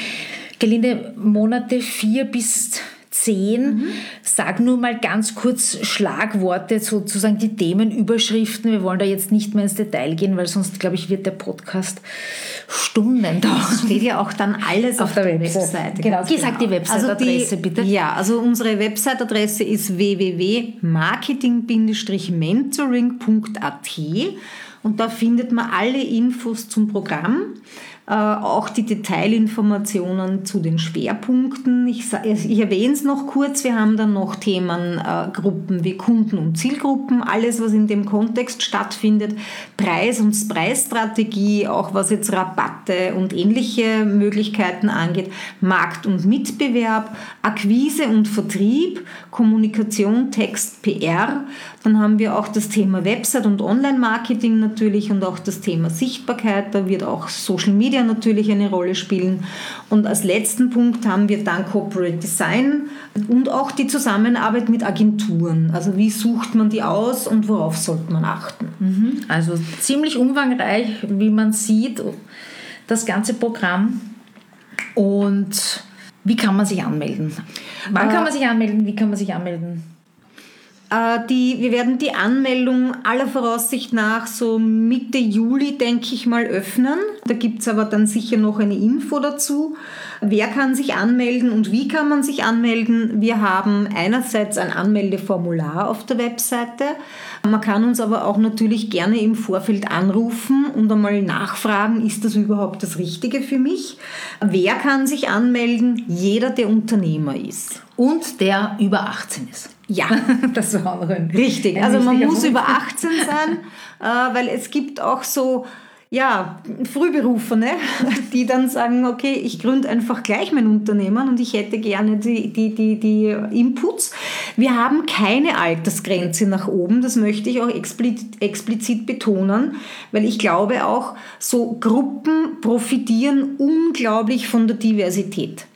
Gelinde, Monate vier bis zehn. Mhm. Sag nur mal ganz kurz Schlagworte, sozusagen die Themenüberschriften. Wir wollen da jetzt nicht mehr ins Detail gehen, weil sonst, glaube ich, wird der Podcast Stunden dauern. Es steht ja auch dann alles auf, auf der, der Webseite. Genau, genau. sag die Website-Adresse also bitte. Ja, also unsere Website-Adresse ist www.marketing-mentoring.at und da findet man alle Infos zum Programm. Äh, auch die Detailinformationen zu den Schwerpunkten. Ich, ich erwähne es noch kurz, wir haben dann noch Themengruppen äh, wie Kunden und Zielgruppen, alles, was in dem Kontext stattfindet, Preis und Preisstrategie, auch was jetzt Rabatte und ähnliche Möglichkeiten angeht, Markt und Mitbewerb, Akquise und Vertrieb, Kommunikation, Text, PR. Dann haben wir auch das Thema Website und Online-Marketing natürlich und auch das Thema Sichtbarkeit. Da wird auch Social Media natürlich eine Rolle spielen. Und als letzten Punkt haben wir dann Corporate Design und auch die Zusammenarbeit mit Agenturen. Also wie sucht man die aus und worauf sollte man achten? Mhm. Also ziemlich umfangreich, wie man sieht, das ganze Programm. Und wie kann man sich anmelden? Wann kann äh, man sich anmelden? Wie kann man sich anmelden? Äh, die, wir werden die Anmeldung aller Voraussicht nach so Mitte Juli, denke ich mal, öffnen. Da gibt es aber dann sicher noch eine Info dazu. Wer kann sich anmelden und wie kann man sich anmelden? Wir haben einerseits ein Anmeldeformular auf der Webseite. Man kann uns aber auch natürlich gerne im Vorfeld anrufen und einmal nachfragen, ist das überhaupt das Richtige für mich? Wer kann sich anmelden? Jeder, der Unternehmer ist. Und der über 18 ist. Ja, das war auch ein Richtig, also man muss Punkt. über 18 sein, äh, weil es gibt auch so ja, Frühberufene, die dann sagen, okay, ich gründe einfach gleich mein Unternehmen und ich hätte gerne die, die, die, die Inputs. Wir haben keine Altersgrenze nach oben, das möchte ich auch explizit, explizit betonen, weil ich glaube auch, so Gruppen profitieren unglaublich von der Diversität.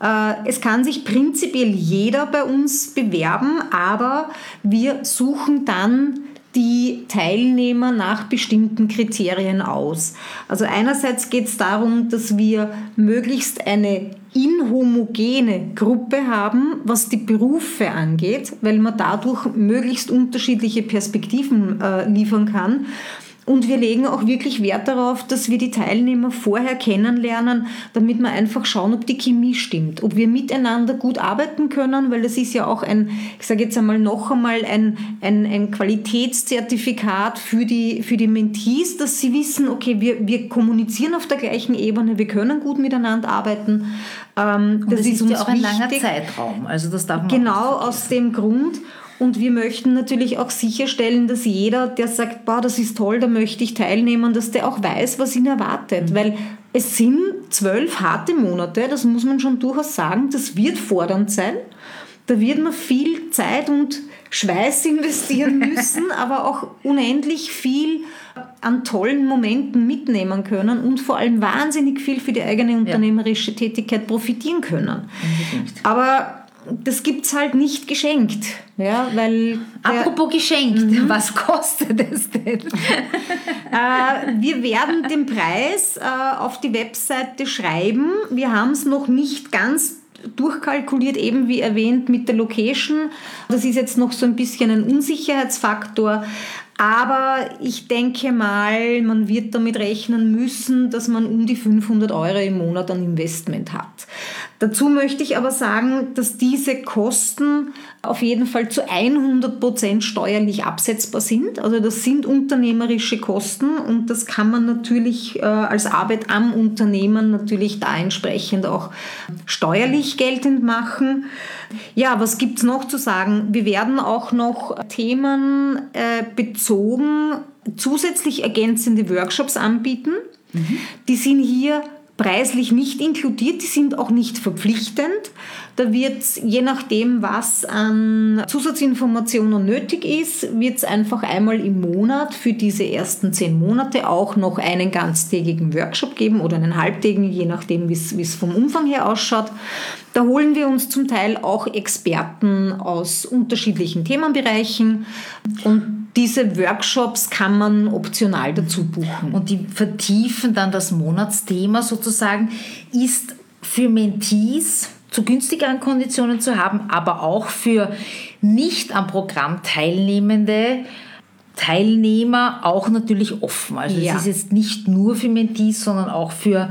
Äh, es kann sich prinzipiell jeder bei uns bewerben, aber wir suchen dann die Teilnehmer nach bestimmten Kriterien aus. Also einerseits geht es darum, dass wir möglichst eine inhomogene Gruppe haben, was die Berufe angeht, weil man dadurch möglichst unterschiedliche Perspektiven äh, liefern kann. Und wir legen auch wirklich Wert darauf, dass wir die Teilnehmer vorher kennenlernen, damit wir einfach schauen, ob die Chemie stimmt, ob wir miteinander gut arbeiten können, weil das ist ja auch ein, ich sage jetzt einmal noch einmal, ein, ein, ein Qualitätszertifikat für die, für die Mentees, dass sie wissen, okay, wir, wir kommunizieren auf der gleichen Ebene, wir können gut miteinander arbeiten. Ähm, das, das, ist, ist ja auch ein wichtig. langer Zeitraum. Also das darf man genau aus dem Grund. Und wir möchten natürlich auch sicherstellen, dass jeder, der sagt, boah, das ist toll, da möchte ich teilnehmen, dass der auch weiß, was ihn erwartet. Mhm. Weil es sind zwölf harte Monate, das muss man schon durchaus sagen, das wird fordernd sein. Da wird man viel Zeit und Schweiß investieren müssen, aber auch unendlich viel an tollen Momenten mitnehmen können und vor allem wahnsinnig viel für die eigene unternehmerische Tätigkeit profitieren können. Aber das gibt es halt nicht geschenkt. Ja, weil Apropos geschenkt, mhm. was kostet es denn? äh, wir werden den Preis äh, auf die Webseite schreiben. Wir haben es noch nicht ganz durchkalkuliert, eben wie erwähnt mit der Location. Das ist jetzt noch so ein bisschen ein Unsicherheitsfaktor. Aber ich denke mal, man wird damit rechnen müssen, dass man um die 500 Euro im Monat an Investment hat. Dazu möchte ich aber sagen, dass diese Kosten auf jeden Fall zu 100 Prozent steuerlich absetzbar sind. Also das sind unternehmerische Kosten und das kann man natürlich äh, als Arbeit am Unternehmen natürlich da entsprechend auch steuerlich geltend machen. Ja, was gibt es noch zu sagen? Wir werden auch noch Themen äh, bezogen, zusätzlich ergänzende Workshops anbieten. Mhm. Die sind hier preislich nicht inkludiert, die sind auch nicht verpflichtend. Da wird je nachdem, was an Zusatzinformationen nötig ist, wird es einfach einmal im Monat für diese ersten zehn Monate auch noch einen ganztägigen Workshop geben oder einen halbtägigen, je nachdem, wie es vom Umfang her ausschaut. Da holen wir uns zum Teil auch Experten aus unterschiedlichen Themenbereichen und diese Workshops kann man optional dazu buchen. Und die vertiefen dann das Monatsthema sozusagen, ist für Mentees zu günstigeren Konditionen zu haben, aber auch für nicht am Programm teilnehmende Teilnehmer auch natürlich offen. Also ja. es ist jetzt nicht nur für Mentees, sondern auch für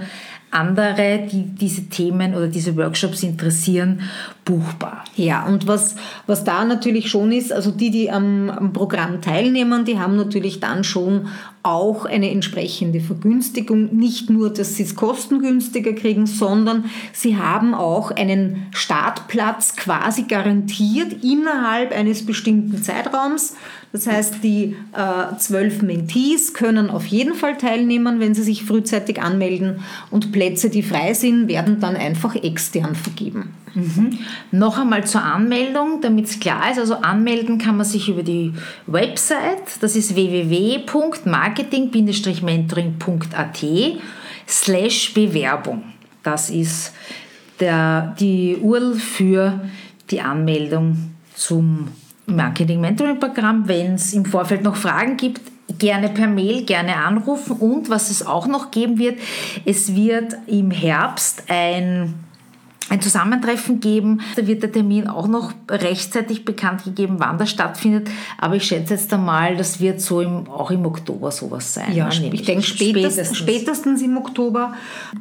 andere, die diese Themen oder diese Workshops interessieren, buchbar. Ja, und was, was da natürlich schon ist, also die, die am, am Programm teilnehmen, die haben natürlich dann schon auch eine entsprechende Vergünstigung. Nicht nur, dass sie es kostengünstiger kriegen, sondern sie haben auch einen Startplatz quasi garantiert innerhalb eines bestimmten Zeitraums. Das heißt, die äh, zwölf Mentees können auf jeden Fall teilnehmen, wenn sie sich frühzeitig anmelden und Plätze, die frei sind, werden dann einfach extern vergeben. Mhm. Noch einmal zur Anmeldung, damit es klar ist. Also anmelden kann man sich über die Website, das ist www.marketing-mentoring.at slash Bewerbung. Das ist der, die URL für die Anmeldung zum Marketing-Mentoring-Programm. Wenn es im Vorfeld noch Fragen gibt, gerne per Mail, gerne anrufen. Und was es auch noch geben wird, es wird im Herbst ein ein Zusammentreffen geben. Da wird der Termin auch noch rechtzeitig bekannt gegeben, wann das stattfindet. Aber ich schätze jetzt einmal, das wird so im, auch im Oktober sowas sein. Ja, ne? ich denke spätestens, spätestens im Oktober.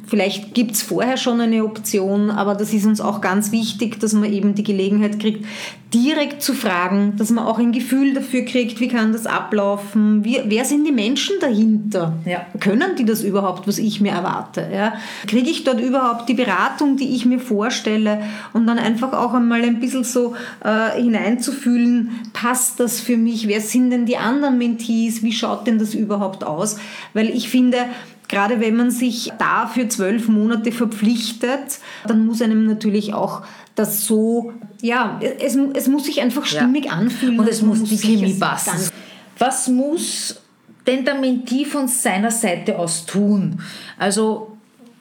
Vielleicht gibt es vorher schon eine Option, aber das ist uns auch ganz wichtig, dass man eben die Gelegenheit kriegt, direkt zu fragen, dass man auch ein Gefühl dafür kriegt, wie kann das ablaufen, wie, wer sind die Menschen dahinter? Ja. Können die das überhaupt, was ich mir erwarte? Ja? Kriege ich dort überhaupt die Beratung, die ich mir vorstelle und dann einfach auch einmal ein bisschen so äh, hineinzufühlen, passt das für mich, wer sind denn die anderen Mentees, wie schaut denn das überhaupt aus? Weil ich finde, gerade wenn man sich da für zwölf Monate verpflichtet, dann muss einem natürlich auch das so, ja, es, es muss sich einfach stimmig ja. anfühlen. Und es muss, muss die Chemie passen. Was muss denn der Mentee von seiner Seite aus tun? Also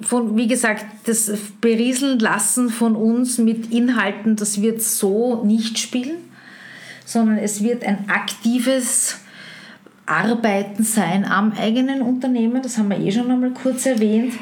von, wie gesagt, das Berieseln lassen von uns mit Inhalten, das wird so nicht spielen, sondern es wird ein aktives Arbeiten sein am eigenen Unternehmen. Das haben wir eh schon einmal kurz erwähnt.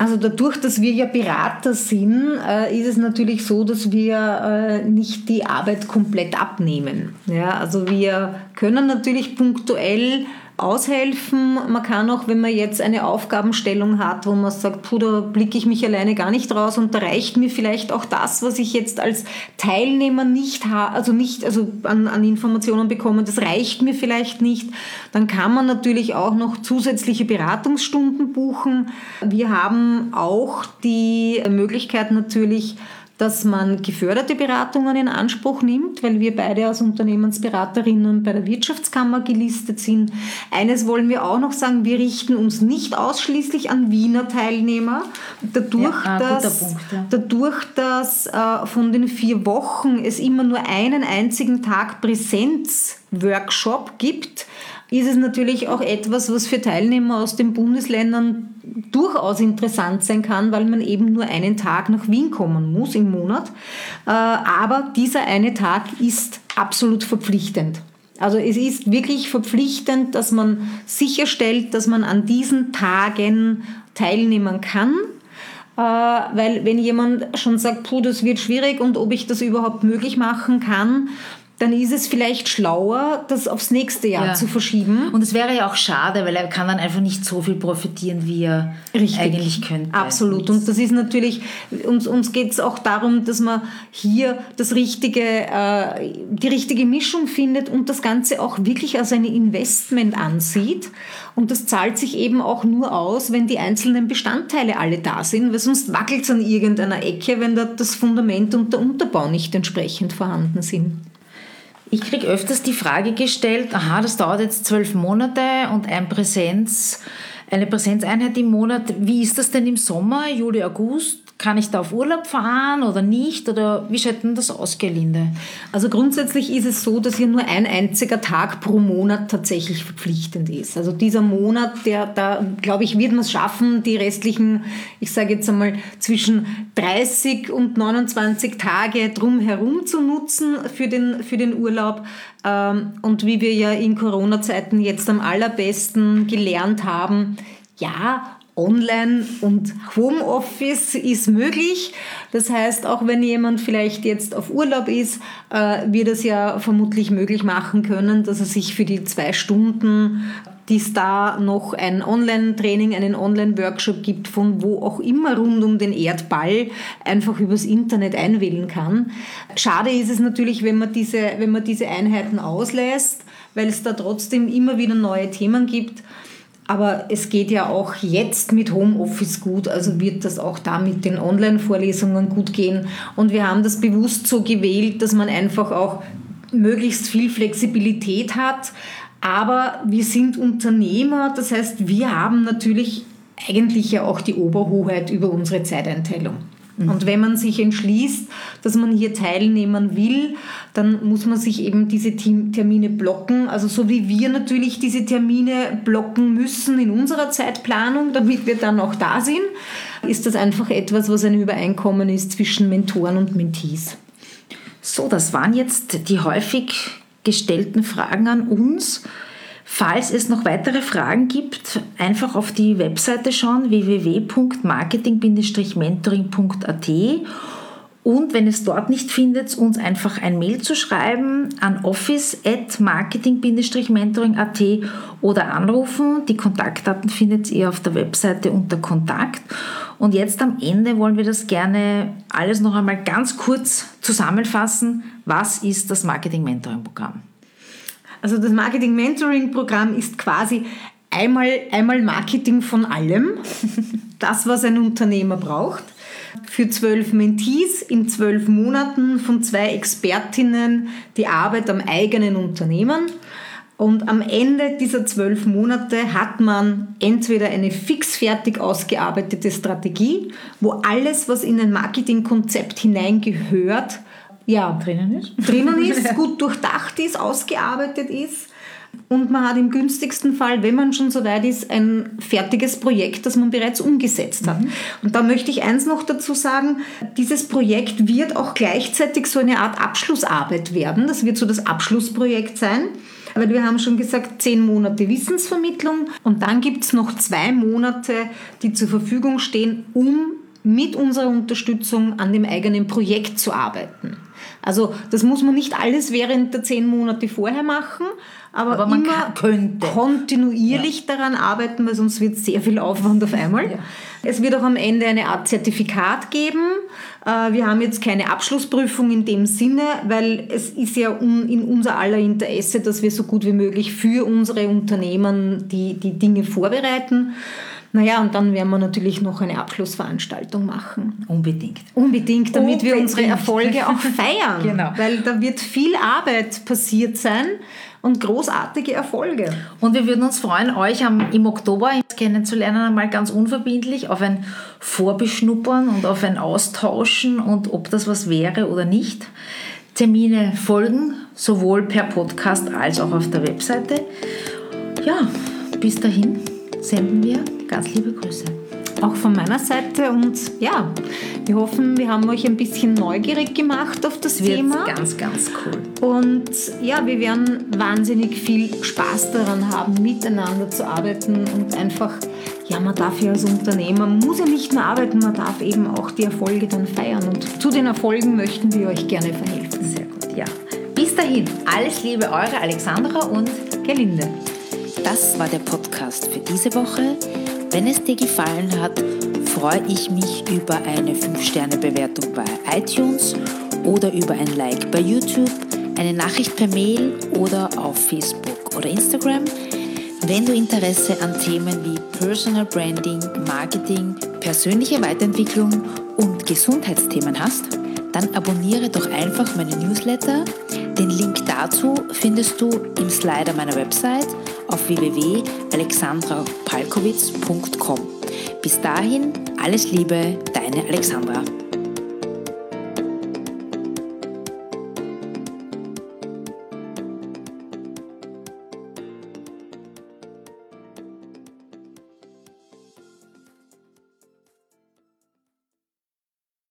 Also dadurch, dass wir ja Berater sind, äh, ist es natürlich so, dass wir äh, nicht die Arbeit komplett abnehmen. Ja, also wir können natürlich punktuell aushelfen. Man kann auch, wenn man jetzt eine Aufgabenstellung hat, wo man sagt, puh, da blicke ich mich alleine gar nicht raus und da reicht mir vielleicht auch das, was ich jetzt als Teilnehmer nicht habe, also nicht also an, an Informationen bekomme, das reicht mir vielleicht nicht. Dann kann man natürlich auch noch zusätzliche Beratungsstunden buchen. Wir haben auch die Möglichkeit natürlich, dass man geförderte Beratungen in Anspruch nimmt, weil wir beide als Unternehmensberaterinnen bei der Wirtschaftskammer gelistet sind. Eines wollen wir auch noch sagen, wir richten uns nicht ausschließlich an Wiener Teilnehmer. Dadurch, ja, dass, Punkt, ja. dadurch, dass äh, von den vier Wochen es immer nur einen einzigen Tag Präsenzworkshop gibt, ist es natürlich auch etwas, was für Teilnehmer aus den Bundesländern durchaus interessant sein kann, weil man eben nur einen Tag nach Wien kommen muss im Monat. Äh, aber dieser eine Tag ist absolut verpflichtend. Also es ist wirklich verpflichtend, dass man sicherstellt, dass man an diesen Tagen teilnehmen kann. weil wenn jemand schon sagt, puh, das wird schwierig und ob ich das überhaupt möglich machen kann, dann ist es vielleicht schlauer, das aufs nächste Jahr ja. zu verschieben. Und es wäre ja auch schade, weil er kann dann einfach nicht so viel profitieren, wie er Richtig. eigentlich könnte. Absolut. Und das ist natürlich, uns, uns geht es auch darum, dass man hier das richtige, äh, die richtige Mischung findet und das Ganze auch wirklich als ein Investment ansieht. Und das zahlt sich eben auch nur aus, wenn die einzelnen Bestandteile alle da sind, weil sonst wackelt es an irgendeiner Ecke, wenn da das Fundament und der Unterbau nicht entsprechend vorhanden sind. Ich kriege öfters die Frage gestellt, aha, das dauert jetzt zwölf Monate und ein Präsenz, eine Präsenzeinheit im Monat. Wie ist das denn im Sommer, Juli, August? Kann ich da auf Urlaub fahren oder nicht? Oder wie schaut denn das aus, Gelinde? Also grundsätzlich ist es so, dass hier nur ein einziger Tag pro Monat tatsächlich verpflichtend ist. Also dieser Monat, der da, glaube ich, wird man es schaffen, die restlichen, ich sage jetzt einmal, zwischen 30 und 29 Tage drumherum zu nutzen für den, für den Urlaub. Ähm, und wie wir ja in Corona-Zeiten jetzt am allerbesten gelernt haben, ja, Online- und Homeoffice ist möglich. Das heißt, auch wenn jemand vielleicht jetzt auf Urlaub ist, äh, wird es ja vermutlich möglich machen können, dass er sich für die zwei Stunden, die es da noch ein Online-Training, einen Online-Workshop gibt, von wo auch immer rund um den Erdball, einfach übers Internet einwählen kann. Schade ist es natürlich, wenn man diese, wenn man diese Einheiten auslässt, weil es da trotzdem immer wieder neue Themen gibt. Aber es geht ja auch jetzt mit Homeoffice gut, also wird das auch da mit den Online-Vorlesungen gut gehen. Und wir haben das bewusst so gewählt, dass man einfach auch möglichst viel Flexibilität hat. Aber wir sind Unternehmer, das heißt, wir haben natürlich eigentlich ja auch die Oberhoheit über unsere Zeiteinteilung. Mhm. Und wenn man sich entschließt, dass man hier teilnehmen will, dann muss man sich eben diese Termine blocken. Also so wie wir natürlich diese Termine blocken müssen in unserer Zeitplanung, damit wir dann auch da sind, ist das einfach etwas, was ein Übereinkommen ist zwischen Mentoren und Mentees. So, das waren jetzt die häufig gestellten Fragen an uns. Falls es noch weitere Fragen gibt, einfach auf die Webseite schauen www.marketing-mentoring.at und wenn es dort nicht findet, uns einfach ein Mail zu schreiben an office.marketing-mentoring.at oder anrufen. Die Kontaktdaten findet ihr auf der Webseite unter Kontakt. Und jetzt am Ende wollen wir das gerne alles noch einmal ganz kurz zusammenfassen. Was ist das Marketing-Mentoring-Programm? Also das Marketing-Mentoring-Programm ist quasi einmal, einmal Marketing von allem, das, was ein Unternehmer braucht. Für zwölf Mentees in zwölf Monaten von zwei Expertinnen die Arbeit am eigenen Unternehmen. Und am Ende dieser zwölf Monate hat man entweder eine fixfertig ausgearbeitete Strategie, wo alles, was in ein Marketingkonzept hineingehört, ja, drinnen ist. Drinnen ist, gut durchdacht ist, ausgearbeitet ist. Und man hat im günstigsten Fall, wenn man schon so weit ist, ein fertiges Projekt, das man bereits umgesetzt hat. Mhm. Und da möchte ich eins noch dazu sagen, dieses Projekt wird auch gleichzeitig so eine Art Abschlussarbeit werden. Das wird so das Abschlussprojekt sein. Weil wir haben schon gesagt, zehn Monate Wissensvermittlung und dann gibt es noch zwei Monate, die zur Verfügung stehen, um mit unserer Unterstützung an dem eigenen Projekt zu arbeiten. Also das muss man nicht alles während der zehn Monate vorher machen, aber, aber man immer könnte. kontinuierlich ja. daran arbeiten, weil sonst wird sehr viel Aufwand auf einmal. Ja. Es wird auch am Ende eine Art Zertifikat geben. Äh, wir haben jetzt keine Abschlussprüfung in dem Sinne, weil es ist ja in unser aller Interesse, dass wir so gut wie möglich für unsere Unternehmen die, die Dinge vorbereiten. Naja, und dann werden wir natürlich noch eine Abschlussveranstaltung machen. Unbedingt. Unbedingt, damit Unbedingt. wir unsere Erfolge auch feiern. genau. Weil da wird viel Arbeit passiert sein und großartige Erfolge. Und wir würden uns freuen, euch am, im Oktober kennenzulernen, einmal ganz unverbindlich auf ein Vorbeschnuppern und auf ein Austauschen und ob das was wäre oder nicht. Termine folgen, sowohl per Podcast als auch auf der Webseite. Ja, bis dahin senden wir ganz liebe Grüße. Auch von meiner Seite und ja, wir hoffen, wir haben euch ein bisschen neugierig gemacht auf das, das wird Thema. Ganz, ganz cool. Und ja, wir werden wahnsinnig viel Spaß daran haben, miteinander zu arbeiten und einfach ja, man darf ja als Unternehmer, man muss ja nicht nur arbeiten, man darf eben auch die Erfolge dann feiern. Und zu den Erfolgen möchten wir euch gerne verhelfen. Sehr gut, ja. Bis dahin, alles Liebe, eure Alexandra und Gelinde. Das war der Podcast für diese Woche. Wenn es dir gefallen hat, freue ich mich über eine 5-Sterne-Bewertung bei iTunes oder über ein Like bei YouTube, eine Nachricht per Mail oder auf Facebook oder Instagram. Wenn du Interesse an Themen wie Personal Branding, Marketing, persönliche Weiterentwicklung und Gesundheitsthemen hast, dann abonniere doch einfach meine Newsletter. Den Link dazu findest du im Slider meiner Website auf www.alexandrapalkowitz.com. Bis dahin, alles Liebe, deine Alexandra.